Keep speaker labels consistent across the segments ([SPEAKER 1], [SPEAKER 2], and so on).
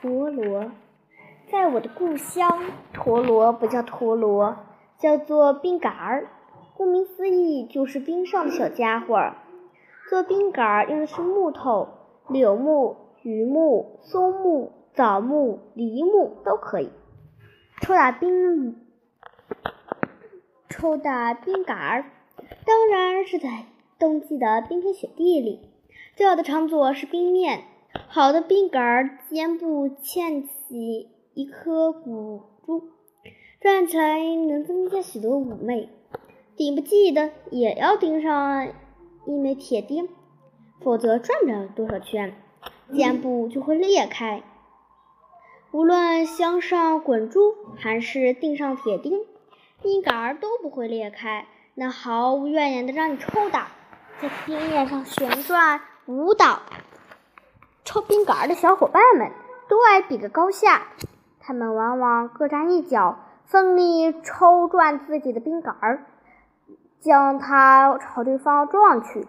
[SPEAKER 1] 陀螺，在我的故乡，陀螺不叫陀螺，叫做冰杆儿。顾名思义，就是冰上的小家伙。做冰杆儿用的是木头，柳木、榆木、松木、枣木、梨木都可以。抽打冰，抽打冰杆儿，当然是在冬季的冰天雪地里。最好的场所是冰面。好的冰杆儿肩部嵌起一颗骨珠，转起来能增加许多妩媚。顶不济的也要钉上一枚铁钉，否则转不了多少圈，肩部就会裂开。无论镶上滚珠还是钉上铁钉，冰杆儿都不会裂开，能毫无怨言的让你抽打，在冰面上旋转舞蹈。抽冰杆儿的小伙伴们都爱比个高下，他们往往各站一角，奋力抽转自己的冰杆儿，将它朝对方撞去。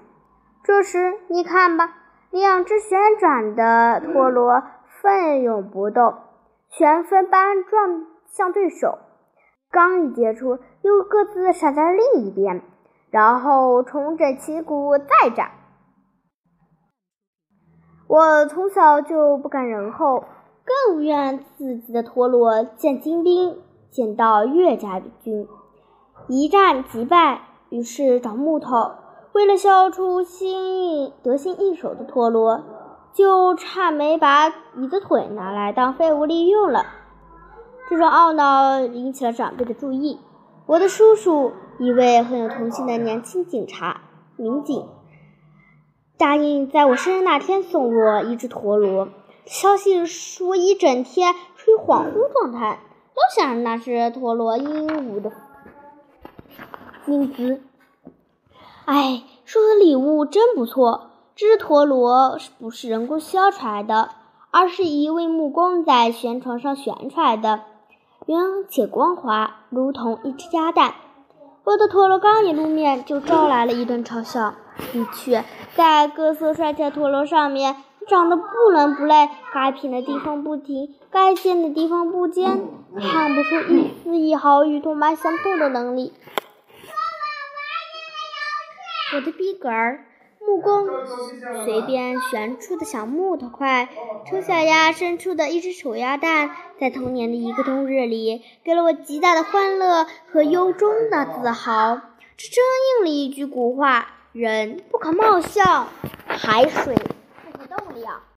[SPEAKER 1] 这时，你看吧，两只旋转的陀螺奋勇搏斗，旋风般撞向对手，刚一接触，又各自闪在另一边，然后重整旗鼓再战。我从小就不甘人后，更不愿自己的陀螺见精兵，见到岳家军，一战即败。于是找木头，为了削出心应得心应手的陀螺，就差没把椅子腿拿来当废物利用了。这种懊恼引起了长辈的注意。我的叔叔，一位很有童心的年轻警察民警。答应在我生日那天送我一只陀螺。消息说一整天处于恍惚状态，都想着那只陀螺鹦鹉的英姿。哎，说的礼物真不错。这只陀螺不是人工削出来的，而是一位木工在旋床上旋出来的，圆且光滑，如同一只鸭蛋。我的陀螺刚一露面，就招来了一顿嘲笑。的确，在各色帅气的陀螺上面，长得不伦不类，该平的地方不平，该尖的地方不尖，看不出一丝一毫与同伴相同的能力。我的逼格儿，木工随便旋出的小木头块，丑小鸭伸出的一只丑鸭蛋，在童年的一个冬日里，给了我极大的欢乐和由衷的自豪。这真应了一句古话。人不可貌相，海水不可斗量。